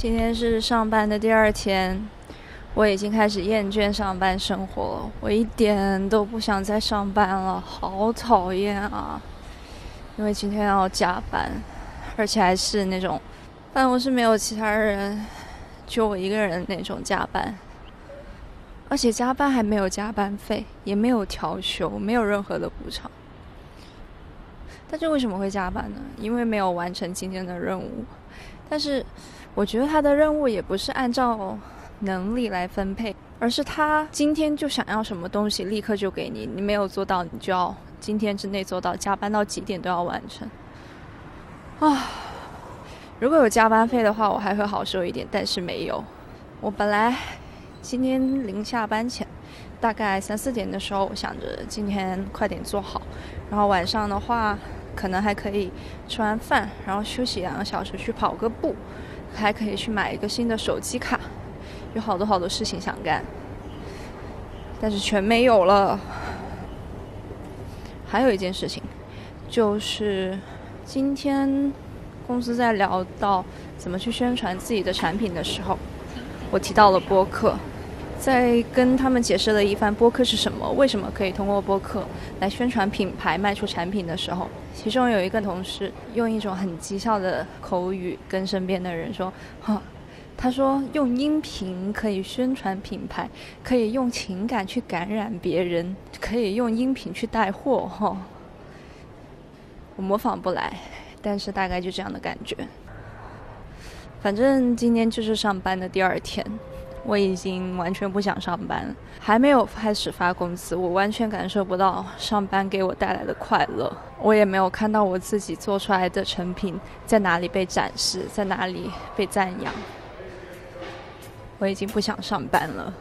今天是上班的第二天，我已经开始厌倦上班生活了。我一点都不想再上班了，好讨厌啊！因为今天要加班，而且还是那种办公室没有其他人，就我一个人那种加班。而且加班还没有加班费，也没有调休，没有任何的补偿。但是为什么会加班呢？因为没有完成今天的任务。但是。我觉得他的任务也不是按照能力来分配，而是他今天就想要什么东西，立刻就给你。你没有做到，你就要今天之内做到，加班到几点都要完成。啊，如果有加班费的话，我还会好受一点，但是没有。我本来今天临下班前，大概三四点的时候，我想着今天快点做好，然后晚上的话，可能还可以吃完饭，然后休息两个小时去跑个步。还可以去买一个新的手机卡，有好多好多事情想干，但是全没有了。还有一件事情，就是今天公司在聊到怎么去宣传自己的产品的时候，我提到了播客。在跟他们解释了一番播客是什么，为什么可以通过播客来宣传品牌、卖出产品的时候，其中有一个同事用一种很讥笑的口语跟身边的人说：“哈，他说用音频可以宣传品牌，可以用情感去感染别人，可以用音频去带货。”哈，我模仿不来，但是大概就这样的感觉。反正今天就是上班的第二天。我已经完全不想上班，还没有开始发工资，我完全感受不到上班给我带来的快乐。我也没有看到我自己做出来的成品在哪里被展示，在哪里被赞扬。我已经不想上班了。